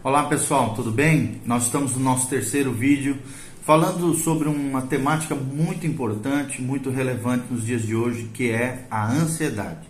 Olá pessoal, tudo bem? Nós estamos no nosso terceiro vídeo falando sobre uma temática muito importante, muito relevante nos dias de hoje, que é a ansiedade.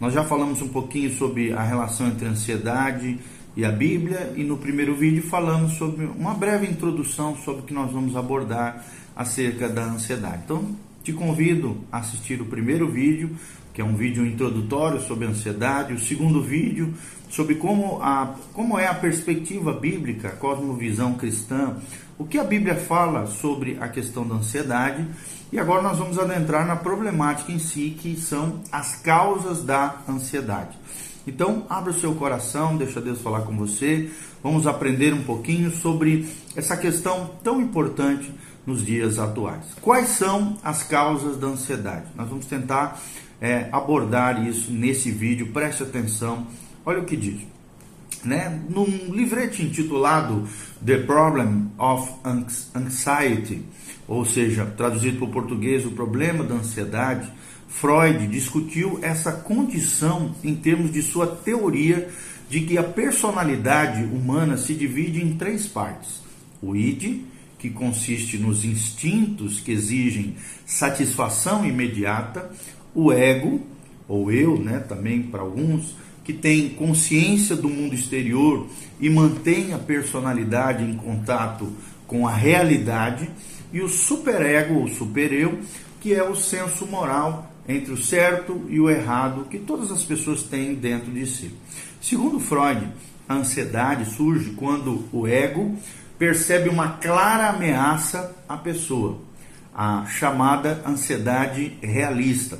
Nós já falamos um pouquinho sobre a relação entre ansiedade e a Bíblia e no primeiro vídeo falamos sobre uma breve introdução sobre o que nós vamos abordar acerca da ansiedade. Então, te convido a assistir o primeiro vídeo, que é um vídeo introdutório sobre ansiedade, o segundo vídeo sobre como, a, como é a perspectiva bíblica, a cosmovisão cristã, o que a Bíblia fala sobre a questão da ansiedade. E agora nós vamos adentrar na problemática em si, que são as causas da ansiedade. Então, abra o seu coração, deixa Deus falar com você. Vamos aprender um pouquinho sobre essa questão tão importante nos dias atuais. Quais são as causas da ansiedade? Nós vamos tentar é, abordar isso nesse vídeo, preste atenção, olha o que diz. Né? Num livrete intitulado The Problem of Anxiety, ou seja, traduzido para o português, o problema da ansiedade, Freud discutiu essa condição em termos de sua teoria de que a personalidade humana se divide em três partes: o id, que consiste nos instintos que exigem satisfação imediata, o ego, ou eu, né, também para alguns, que tem consciência do mundo exterior e mantém a personalidade em contato com a realidade, e o superego, ou supereu, que é o senso moral entre o certo e o errado que todas as pessoas têm dentro de si. Segundo Freud, a ansiedade surge quando o ego percebe uma clara ameaça à pessoa, a chamada ansiedade realista.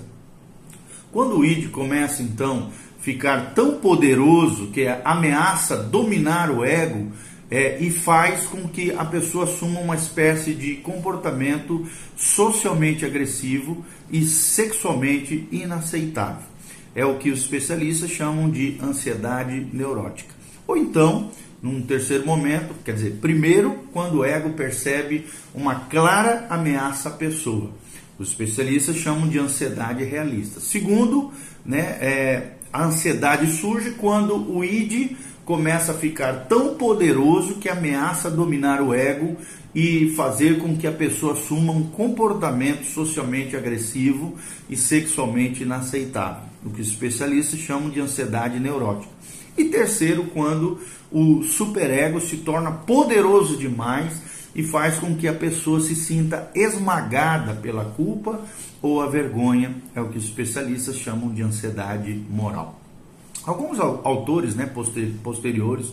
Quando o id começa então a ficar tão poderoso que ameaça dominar o ego é, e faz com que a pessoa assuma uma espécie de comportamento socialmente agressivo e sexualmente inaceitável. É o que os especialistas chamam de ansiedade neurótica. Ou então, num terceiro momento, quer dizer, primeiro, quando o ego percebe uma clara ameaça à pessoa. Os especialistas chamam de ansiedade realista. Segundo, né, é, a ansiedade surge quando o id começa a ficar tão poderoso que ameaça dominar o ego e fazer com que a pessoa assuma um comportamento socialmente agressivo e sexualmente inaceitável, o que os especialistas chamam de ansiedade neurótica. E terceiro, quando o superego se torna poderoso demais e faz com que a pessoa se sinta esmagada pela culpa ou a vergonha, é o que os especialistas chamam de ansiedade moral. Alguns autores né, posteriores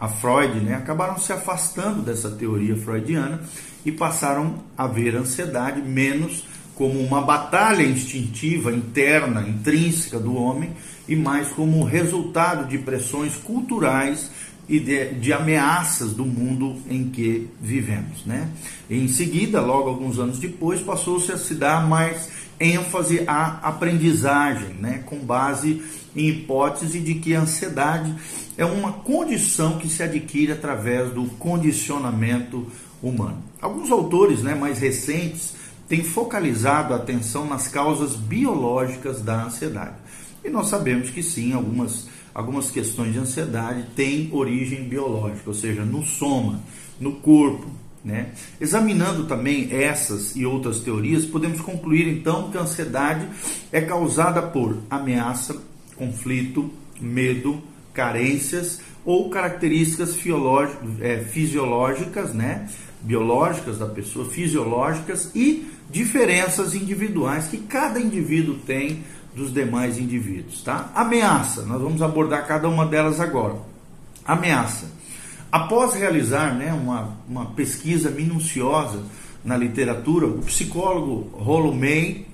a Freud né, acabaram se afastando dessa teoria freudiana e passaram a ver a ansiedade menos como uma batalha instintiva interna, intrínseca do homem, e mais como resultado de pressões culturais e de, de, ameaças do mundo em que vivemos. Né? Em seguida, logo alguns anos depois, passou-se a se dar mais ênfase à aprendizagem, né? com base em hipótese de que a ansiedade é uma condição que se adquire através do condicionamento humano. Alguns autores né, mais recentes têm focalizado a atenção nas causas biológicas da ansiedade. E nós sabemos que sim, algumas algumas questões de ansiedade têm origem biológica, ou seja, no soma, no corpo. Né? Examinando também essas e outras teorias, podemos concluir então que a ansiedade é causada por ameaça, conflito, medo, carências ou características é, fisiológicas, né? biológicas da pessoa, fisiológicas e diferenças individuais que cada indivíduo tem dos demais indivíduos, tá? Ameaça, nós vamos abordar cada uma delas agora. Ameaça. Após realizar né, uma, uma pesquisa minuciosa na literatura, o psicólogo Rollo May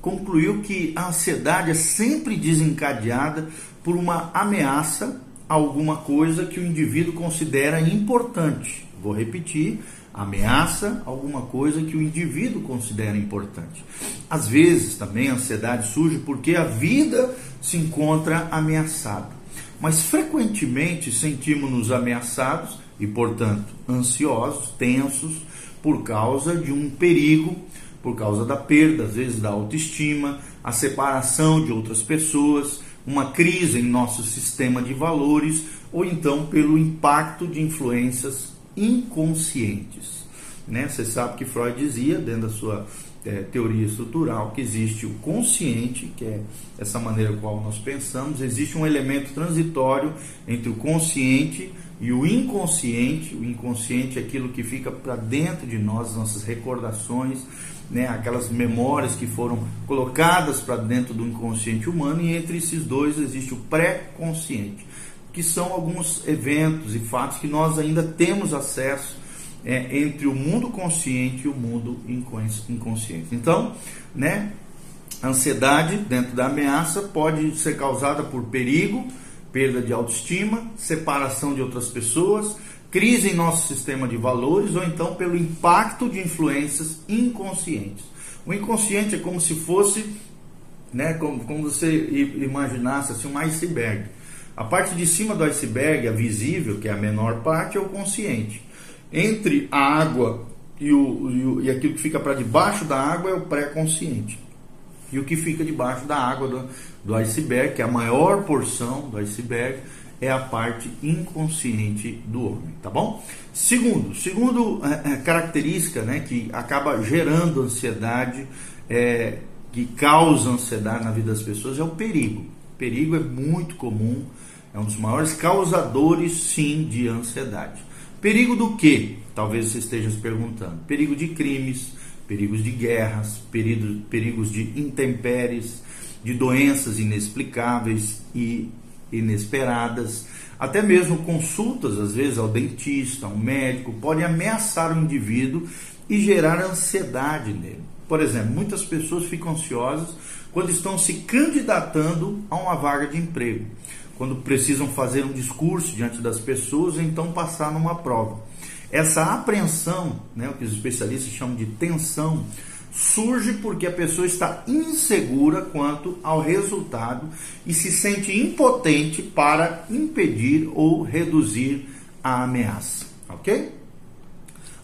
concluiu que a ansiedade é sempre desencadeada por uma ameaça a alguma coisa que o indivíduo considera importante. Vou repetir, ameaça alguma coisa que o indivíduo considera importante. Às vezes também a ansiedade surge porque a vida se encontra ameaçada. Mas frequentemente sentimos-nos ameaçados e, portanto, ansiosos, tensos, por causa de um perigo, por causa da perda, às vezes, da autoestima, a separação de outras pessoas, uma crise em nosso sistema de valores ou então pelo impacto de influências inconscientes. Né? Você sabe que Freud dizia, dentro da sua é, teoria estrutural, que existe o consciente, que é essa maneira qual nós pensamos, existe um elemento transitório entre o consciente e o inconsciente. O inconsciente é aquilo que fica para dentro de nós, nossas recordações, né, aquelas memórias que foram colocadas para dentro do inconsciente humano, e entre esses dois existe o pré-consciente, que são alguns eventos e fatos que nós ainda temos acesso é, entre o mundo consciente e o mundo inconsciente. Então, né, a ansiedade dentro da ameaça pode ser causada por perigo, perda de autoestima, separação de outras pessoas, crise em nosso sistema de valores ou então pelo impacto de influências inconscientes. O inconsciente é como se fosse, né, como, como você imaginasse assim, um iceberg. A parte de cima do iceberg, a visível, que é a menor parte, é o consciente. Entre a água e, o, e, o, e aquilo que fica para debaixo da água é o pré-consciente. E o que fica debaixo da água do, do iceberg, que é a maior porção do iceberg, é a parte inconsciente do homem, tá bom? Segundo, segundo é, é, característica, né, que acaba gerando ansiedade, é, que causa ansiedade na vida das pessoas é o perigo. Perigo é muito comum, é um dos maiores causadores, sim, de ansiedade. Perigo do quê? Talvez você esteja se perguntando. Perigo de crimes, perigos de guerras, perigo, perigos de intempéries, de doenças inexplicáveis e inesperadas, até mesmo consultas, às vezes, ao dentista, ao médico, podem ameaçar o indivíduo e gerar ansiedade nele. Por exemplo, muitas pessoas ficam ansiosas quando estão se candidatando a uma vaga de emprego, quando precisam fazer um discurso diante das pessoas, então passar numa prova. Essa apreensão, né, o que os especialistas chamam de tensão, surge porque a pessoa está insegura quanto ao resultado e se sente impotente para impedir ou reduzir a ameaça, ok?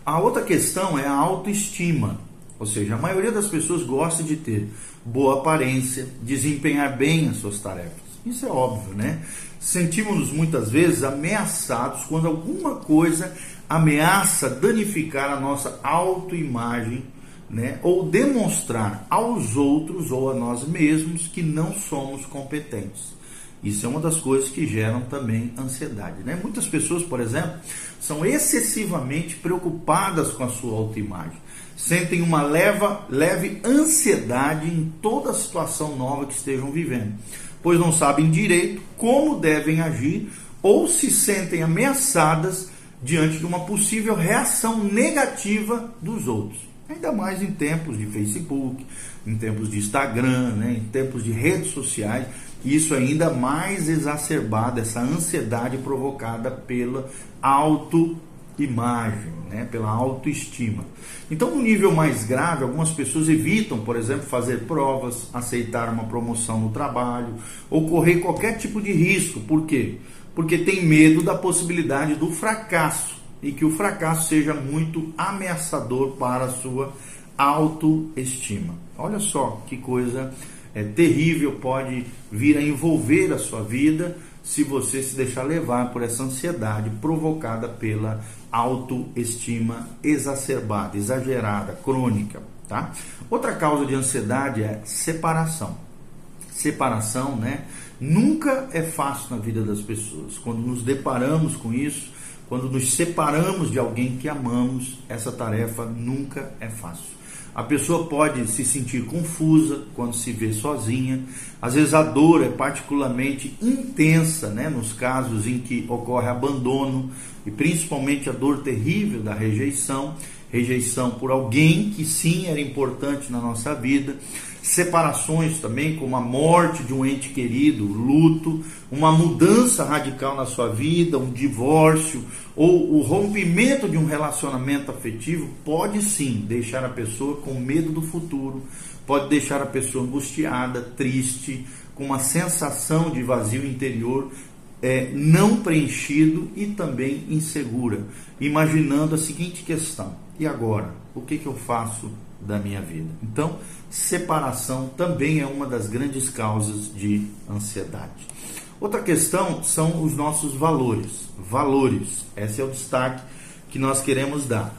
A outra questão é a autoestima, ou seja, a maioria das pessoas gosta de ter boa aparência, desempenhar bem as suas tarefas. Isso é óbvio, né? Sentimos-nos muitas vezes ameaçados quando alguma coisa ameaça danificar a nossa autoimagem né, ou demonstrar aos outros ou a nós mesmos que não somos competentes. Isso é uma das coisas que geram também ansiedade. Né? Muitas pessoas, por exemplo, são excessivamente preocupadas com a sua autoimagem, sentem uma leva, leve ansiedade em toda situação nova que estejam vivendo, pois não sabem direito como devem agir ou se sentem ameaçadas diante de uma possível reação negativa dos outros. Ainda mais em tempos de Facebook, em tempos de Instagram, né, em tempos de redes sociais, isso ainda mais exacerbado, essa ansiedade provocada pela autoimagem, né, pela autoestima. Então, no nível mais grave, algumas pessoas evitam, por exemplo, fazer provas, aceitar uma promoção no trabalho ou correr qualquer tipo de risco. Por quê? Porque tem medo da possibilidade do fracasso e que o fracasso seja muito ameaçador para a sua autoestima. Olha só que coisa é, terrível pode vir a envolver a sua vida se você se deixar levar por essa ansiedade provocada pela autoestima exacerbada, exagerada, crônica, tá? Outra causa de ansiedade é separação. Separação, né? Nunca é fácil na vida das pessoas. Quando nos deparamos com isso, quando nos separamos de alguém que amamos, essa tarefa nunca é fácil. A pessoa pode se sentir confusa quando se vê sozinha. Às vezes a dor é particularmente intensa, né, nos casos em que ocorre abandono e principalmente a dor terrível da rejeição, rejeição por alguém que sim era importante na nossa vida separações também, como a morte de um ente querido, luto, uma mudança radical na sua vida, um divórcio ou o rompimento de um relacionamento afetivo pode sim deixar a pessoa com medo do futuro, pode deixar a pessoa angustiada, triste, com uma sensação de vazio interior é, não preenchido e também insegura, imaginando a seguinte questão: e agora? O que, que eu faço da minha vida? Então, separação também é uma das grandes causas de ansiedade. Outra questão são os nossos valores. Valores, esse é o destaque que nós queremos dar.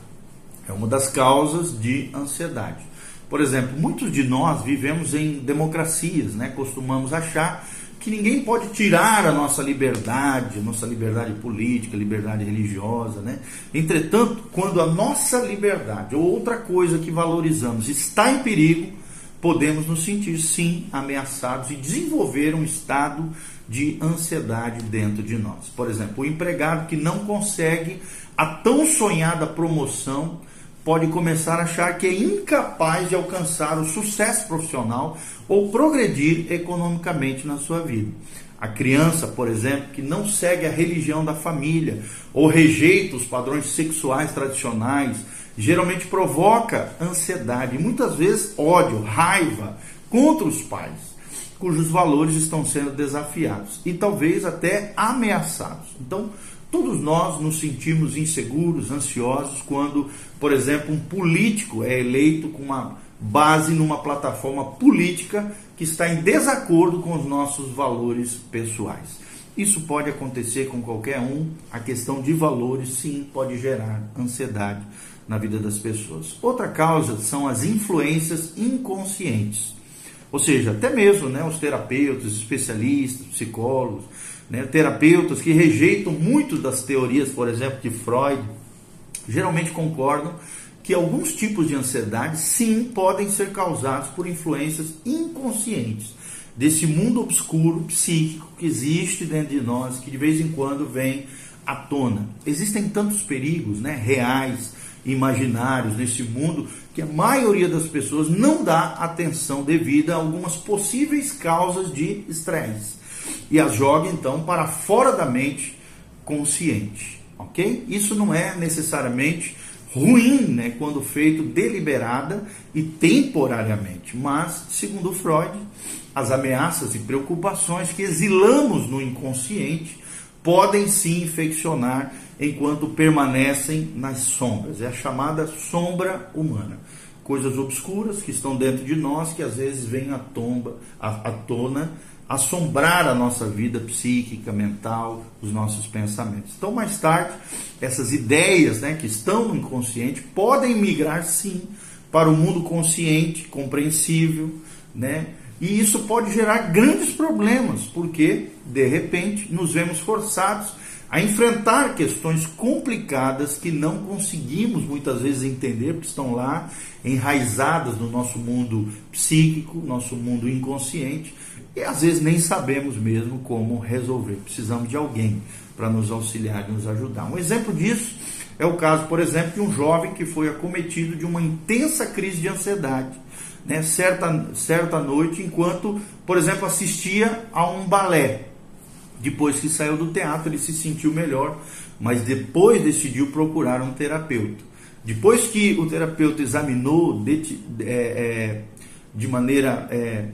É uma das causas de ansiedade. Por exemplo, muitos de nós vivemos em democracias, né? Costumamos achar que ninguém pode tirar a nossa liberdade, a nossa liberdade política, liberdade religiosa, né? Entretanto, quando a nossa liberdade ou outra coisa que valorizamos está em perigo, podemos nos sentir sim ameaçados e desenvolver um estado de ansiedade dentro de nós. Por exemplo, o empregado que não consegue a tão sonhada promoção pode começar a achar que é incapaz de alcançar o sucesso profissional ou progredir economicamente na sua vida. A criança, por exemplo, que não segue a religião da família ou rejeita os padrões sexuais tradicionais, geralmente provoca ansiedade e muitas vezes ódio, raiva contra os pais, cujos valores estão sendo desafiados e talvez até ameaçados. Então, Todos nós nos sentimos inseguros, ansiosos quando, por exemplo, um político é eleito com uma base numa plataforma política que está em desacordo com os nossos valores pessoais. Isso pode acontecer com qualquer um. A questão de valores, sim, pode gerar ansiedade na vida das pessoas. Outra causa são as influências inconscientes. Ou seja, até mesmo né, os terapeutas, especialistas, psicólogos, né, terapeutas que rejeitam muito das teorias, por exemplo, de Freud, geralmente concordam que alguns tipos de ansiedade sim podem ser causados por influências inconscientes desse mundo obscuro psíquico que existe dentro de nós, que de vez em quando vem à tona. Existem tantos perigos, né, reais, imaginários nesse mundo que a maioria das pessoas não dá atenção devida a algumas possíveis causas de estresse e as joga então para fora da mente consciente, ok? Isso não é necessariamente ruim, né, quando feito deliberada e temporariamente, mas segundo Freud, as ameaças e preocupações que exilamos no inconsciente podem sim infeccionar enquanto permanecem nas sombras. É a chamada sombra humana. Coisas obscuras que estão dentro de nós que às vezes vêm à, tomba, à, à tona assombrar a nossa vida psíquica, mental, os nossos pensamentos. Então, mais tarde, essas ideias né, que estão no inconsciente podem migrar sim para o mundo consciente, compreensível, né? E isso pode gerar grandes problemas, porque de repente nos vemos forçados a enfrentar questões complicadas que não conseguimos muitas vezes entender, porque estão lá enraizadas no nosso mundo psíquico, nosso mundo inconsciente, e às vezes nem sabemos mesmo como resolver. Precisamos de alguém para nos auxiliar e nos ajudar. Um exemplo disso é o caso, por exemplo, de um jovem que foi acometido de uma intensa crise de ansiedade, né, certa, certa noite, enquanto, por exemplo, assistia a um balé. Depois que saiu do teatro, ele se sentiu melhor, mas depois decidiu procurar um terapeuta. Depois que o terapeuta examinou de, é, é, de maneira é,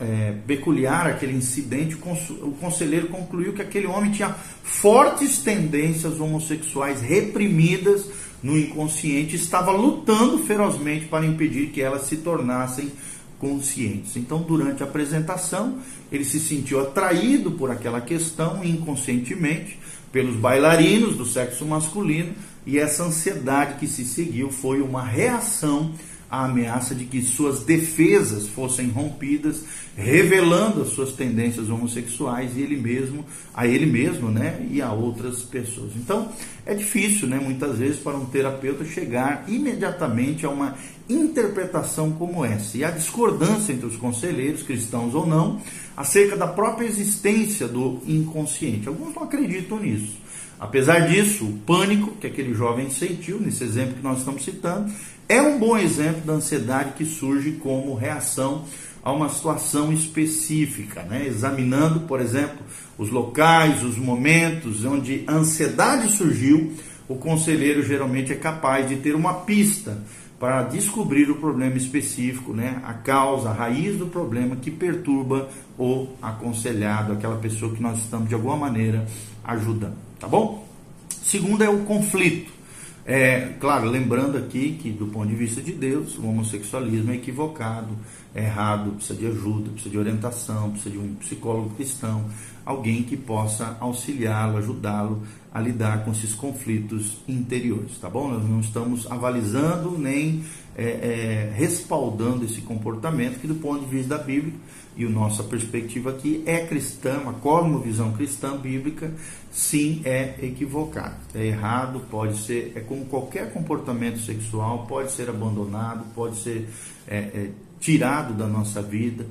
é, peculiar aquele incidente, o conselheiro concluiu que aquele homem tinha fortes tendências homossexuais reprimidas no inconsciente, estava lutando ferozmente para impedir que elas se tornassem conscientes. Então, durante a apresentação, ele se sentiu atraído por aquela questão inconscientemente pelos bailarinos do sexo masculino e essa ansiedade que se seguiu foi uma reação a ameaça de que suas defesas fossem rompidas, revelando as suas tendências homossexuais e ele mesmo, a ele mesmo, né, e a outras pessoas. Então, é difícil, né, muitas vezes para um terapeuta chegar imediatamente a uma interpretação como essa. E a discordância entre os conselheiros, cristãos ou não, acerca da própria existência do inconsciente. Alguns não acreditam nisso. Apesar disso, o pânico que aquele jovem sentiu, nesse exemplo que nós estamos citando, é um bom exemplo da ansiedade que surge como reação a uma situação específica, né? examinando, por exemplo, os locais, os momentos onde a ansiedade surgiu, o conselheiro geralmente é capaz de ter uma pista para descobrir o problema específico, né? a causa, a raiz do problema que perturba o aconselhado, aquela pessoa que nós estamos de alguma maneira ajudando. Tá bom? Segundo é o conflito. É, claro, lembrando aqui que do ponto de vista de Deus, o homossexualismo é equivocado, errado, precisa de ajuda, precisa de orientação, precisa de um psicólogo cristão, alguém que possa auxiliá-lo, ajudá-lo a lidar com esses conflitos interiores, tá bom? Nós não estamos avalizando nem é, é, respaldando esse comportamento que do ponto de vista da Bíblia e a nossa perspectiva aqui é cristã, uma cosmovisão cristã bíblica, sim é equivocado, é errado, pode ser, é como qualquer comportamento sexual, pode ser abandonado, pode ser é, é, tirado da nossa vida,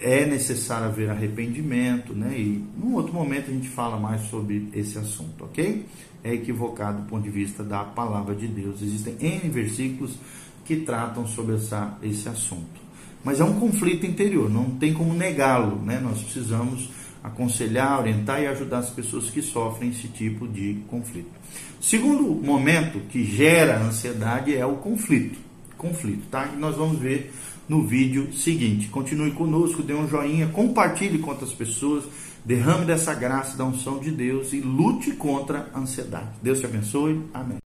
é necessário haver arrependimento, né? E num outro momento a gente fala mais sobre esse assunto, ok? É equivocado do ponto de vista da palavra de Deus. Existem N versículos que tratam sobre essa, esse assunto. Mas é um conflito interior, não tem como negá-lo, né? Nós precisamos aconselhar, orientar e ajudar as pessoas que sofrem esse tipo de conflito. Segundo momento que gera ansiedade é o conflito. Conflito, tá? E nós vamos ver no vídeo seguinte. Continue conosco, dê um joinha, compartilhe com outras pessoas, derrame dessa graça da unção de Deus e lute contra a ansiedade. Deus te abençoe. Amém.